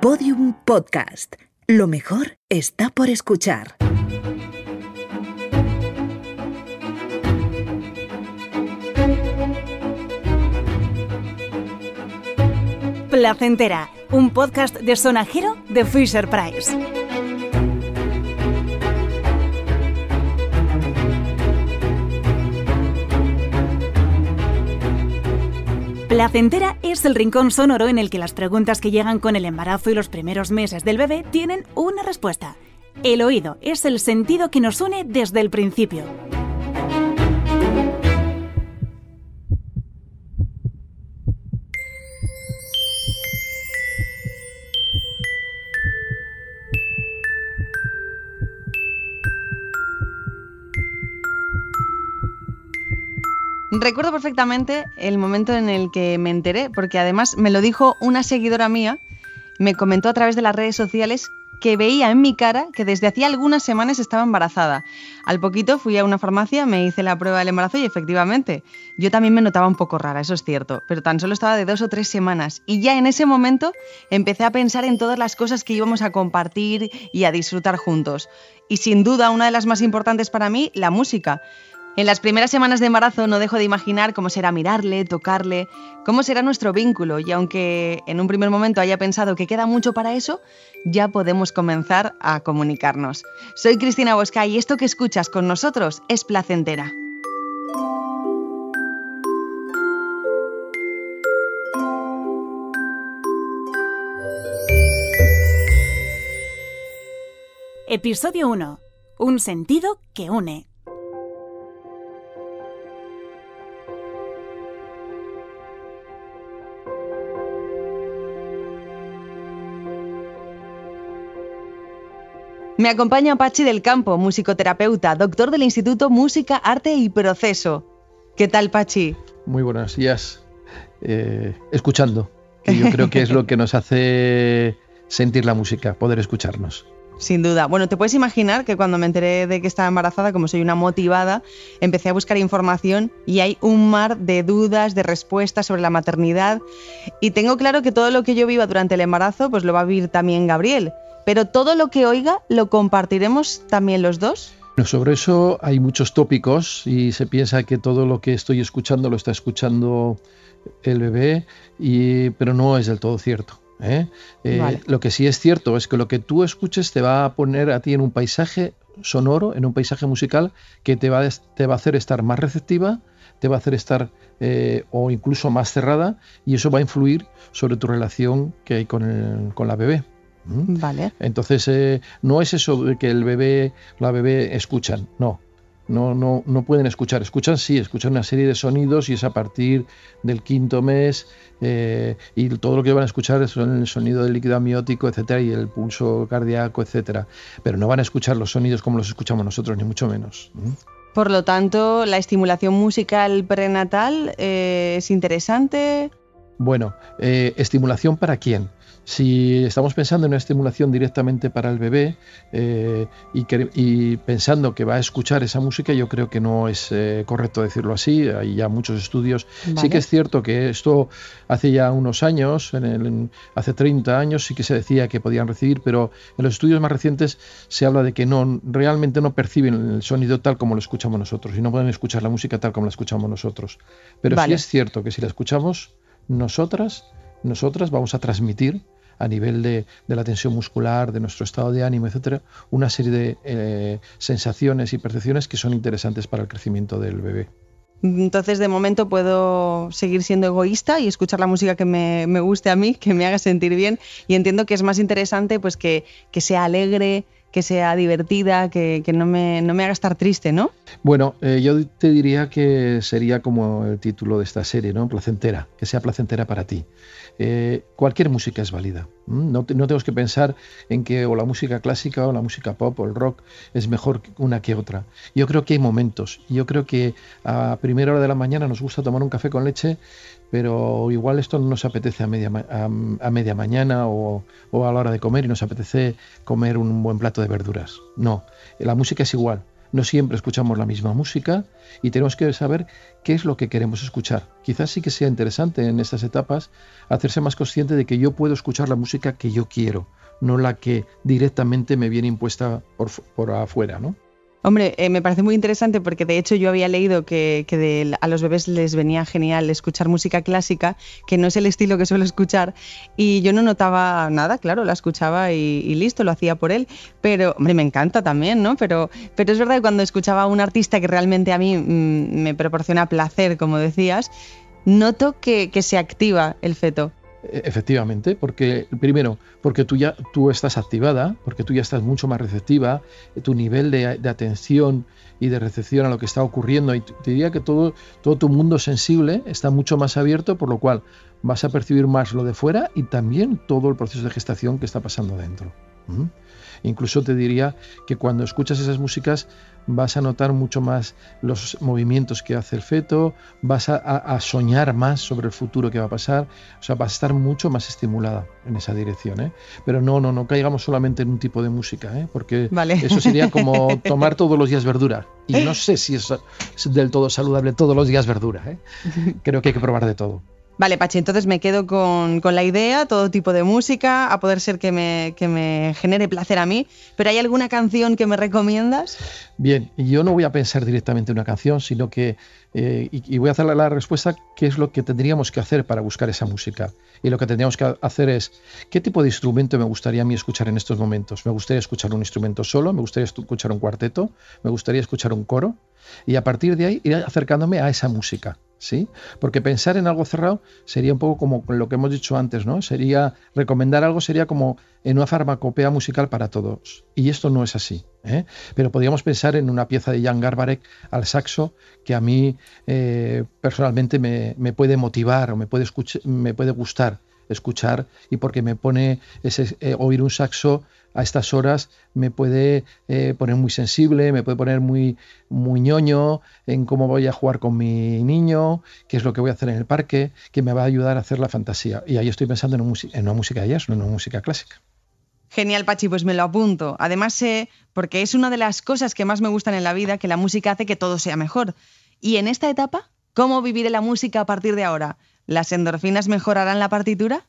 Podium Podcast. Lo mejor está por escuchar. Placentera, un podcast de sonajero de Fisher Price. Placentera es el rincón sonoro en el que las preguntas que llegan con el embarazo y los primeros meses del bebé tienen una respuesta. El oído es el sentido que nos une desde el principio. Recuerdo perfectamente el momento en el que me enteré, porque además me lo dijo una seguidora mía, me comentó a través de las redes sociales que veía en mi cara que desde hacía algunas semanas estaba embarazada. Al poquito fui a una farmacia, me hice la prueba del embarazo y efectivamente, yo también me notaba un poco rara, eso es cierto, pero tan solo estaba de dos o tres semanas y ya en ese momento empecé a pensar en todas las cosas que íbamos a compartir y a disfrutar juntos. Y sin duda una de las más importantes para mí, la música. En las primeras semanas de embarazo no dejo de imaginar cómo será mirarle, tocarle, cómo será nuestro vínculo y aunque en un primer momento haya pensado que queda mucho para eso, ya podemos comenzar a comunicarnos. Soy Cristina Bosca y esto que escuchas con nosotros es placentera. Episodio 1. Un sentido que une. Me acompaña Pachi del Campo, musicoterapeuta, doctor del Instituto Música, Arte y Proceso. ¿Qué tal, Pachi? Muy buenos días. Eh, escuchando, que yo creo que es lo que nos hace sentir la música, poder escucharnos. Sin duda. Bueno, te puedes imaginar que cuando me enteré de que estaba embarazada, como soy una motivada, empecé a buscar información y hay un mar de dudas, de respuestas sobre la maternidad. Y tengo claro que todo lo que yo viva durante el embarazo, pues lo va a vivir también Gabriel. Pero todo lo que oiga lo compartiremos también los dos. sobre eso hay muchos tópicos y se piensa que todo lo que estoy escuchando lo está escuchando el bebé, y, pero no es del todo cierto. ¿eh? Eh, lo que sí es cierto es que lo que tú escuches te va a poner a ti en un paisaje sonoro, en un paisaje musical que te va, te va a hacer estar más receptiva, te va a hacer estar eh, o incluso más cerrada y eso va a influir sobre tu relación que hay con, con la bebé. Vale. Entonces, eh, no es eso de que el bebé, la bebé escuchan, no. No, no, no pueden escuchar. Escuchan, sí, escuchan una serie de sonidos y es a partir del quinto mes eh, y todo lo que van a escuchar son el sonido del líquido amniótico, etcétera, y el pulso cardíaco, etcétera. Pero no van a escuchar los sonidos como los escuchamos nosotros, ni mucho menos. Por lo tanto, la estimulación musical prenatal eh, es interesante. Bueno, ¿estimulación para quién? Si estamos pensando en una estimulación directamente para el bebé eh, y, pensando que va a escuchar esa música, yo creo que no es eh, correcto decirlo así. Hay ya muchos estudios. Sí que es cierto que esto hace ya unos años, en hace 30 años, sí que se decía que podían recibir, pero en los estudios más recientes se habla de que no realmente no perciben el sonido tal como lo escuchamos nosotros y no pueden escuchar la música tal como la escuchamos nosotros. Pero sí es cierto que si la escuchamos nosotras, nosotras vamos a transmitir a nivel de, la tensión muscular, de nuestro estado de ánimo, etcétera, una serie de eh, sensaciones y percepciones que son interesantes para el crecimiento del bebé. Entonces, de momento puedo seguir siendo egoísta y escuchar la música que me, guste a mí, que me haga sentir bien. Y entiendo que es más interesante pues que, sea alegre, que sea divertida, que, no, me, no, me, haga estar triste, ¿no? Bueno, eh, yo te diría que sería como el título de esta serie, ¿no? Placentera, que sea placentera para ti. Eh, cualquier música es válida. No, tenemos que pensar en que o la música clásica o la música pop o el rock es mejor una que otra. Yo creo que hay momentos. Yo creo que a primera hora de la mañana nos gusta tomar un café con leche, pero igual esto no nos apetece a media, a, media mañana o, a la hora de comer y nos apetece comer un buen plato de verduras. No, la música es igual no siempre escuchamos la misma música y tenemos que saber qué es lo que queremos escuchar. Quizás sí que sea interesante en estas etapas hacerse más consciente de que yo puedo escuchar la música que yo quiero, no la que directamente me viene impuesta por, por afuera, ¿no? Hombre, eh, me parece muy interesante porque de hecho yo había leído que, a los bebés les venía genial escuchar música clásica, que no es el estilo que suelo escuchar, y yo no notaba nada, claro, la escuchaba y, listo, lo hacía por él, pero, hombre, me encanta también, ¿no? Pero, pero es verdad que cuando escuchaba a un artista que realmente a mí mm, me proporciona placer, como decías, noto que se activa el feto. E, efectivamente, porque primero, porque tú ya tú estás activada, porque tú ya estás mucho más receptiva, tu nivel de, atención y de recepción a lo que está ocurriendo, y te diría que todo, todo tu mundo sensible está mucho más abierto, por lo cual vas a percibir más lo de fuera y también todo el proceso de gestación que está pasando dentro. Incluso te diría que cuando escuchas esas músicas vas a notar mucho más los movimientos que hace el feto, vas a, soñar más sobre el futuro que va a pasar, o sea, vas a estar mucho más estimulada en esa dirección. ¿eh? Pero no, no, no caigamos solamente en un tipo de música, ¿eh? porque eso sería como tomar todos los días verdura. Y no sé si es, del todo saludable todos los días verdura. ¿eh? Creo que hay que probar de todo. Vale, Pachi, entonces me quedo con, la idea, todo tipo de música, a poder ser que me, me genere placer a mí, pero ¿hay alguna canción que me recomiendas? Bien, yo no voy a pensar directamente en una canción, sino que, eh, y, voy a hacer la, respuesta, qué es lo que tendríamos que hacer para buscar esa música. Y lo que tendríamos que hacer es, ¿qué tipo de instrumento me gustaría a mí escuchar en estos momentos? ¿Me gustaría escuchar un instrumento solo? ¿Me gustaría escuchar un cuarteto? ¿Me gustaría escuchar un coro? Y a partir de ahí ir acercándome a esa música. ¿Sí? Porque pensar en algo cerrado sería un poco como lo que hemos dicho antes, ¿no? Sería recomendar algo sería como en una farmacopea musical para todos. Y esto no es así. ¿eh? Pero podríamos pensar en una pieza de Jan Garbarek al saxo que a mí eh, personalmente me, puede motivar o me puede, me puede gustar escuchar y porque me pone ese, eh, oír un saxo a estas horas me puede eh, poner muy sensible, me puede poner muy, muy ñoño en cómo voy a jugar con mi niño, qué es lo que voy a hacer en el parque, que me va a ayudar a hacer la fantasía. Y ahí estoy pensando en, una música de jazz, no en una música clásica. Genial, Pachi, pues me lo apunto. Además sé, porque es una de las cosas que más me gustan en la vida, que la música hace que todo sea mejor. Y en esta etapa, ¿cómo viviré la música a partir de ahora? ¿Las endorfinas mejorarán la partitura?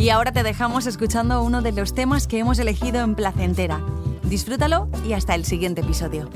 Y ahora te dejamos escuchando uno de los temas que hemos elegido en Placentera. Disfrútalo y hasta el siguiente episodio.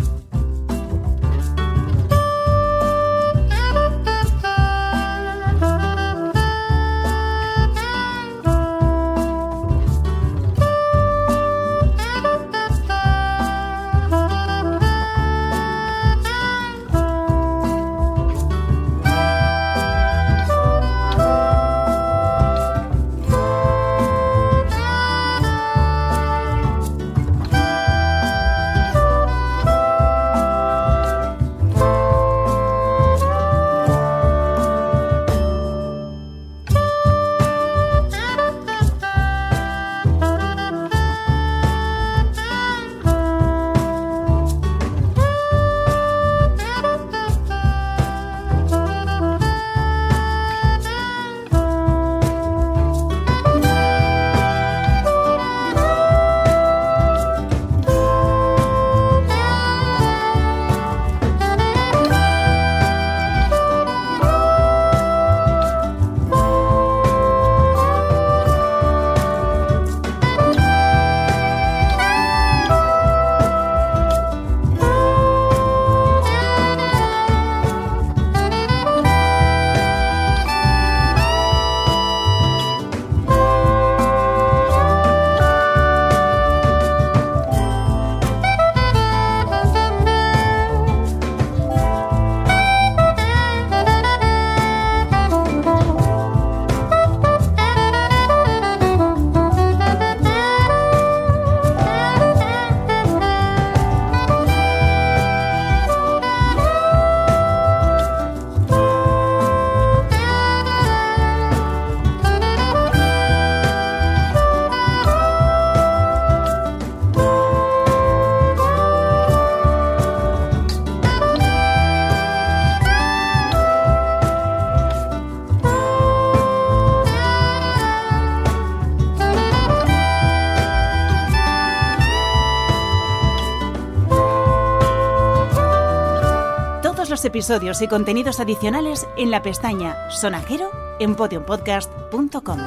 Episodios y contenidos adicionales en la pestaña Sonajero en podiumpodcast.com.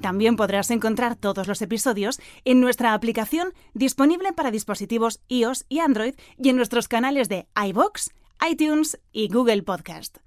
También podrás encontrar todos los episodios en nuestra aplicación disponible para dispositivos iOS y Android y en nuestros canales de iBox, iTunes y Google Podcast.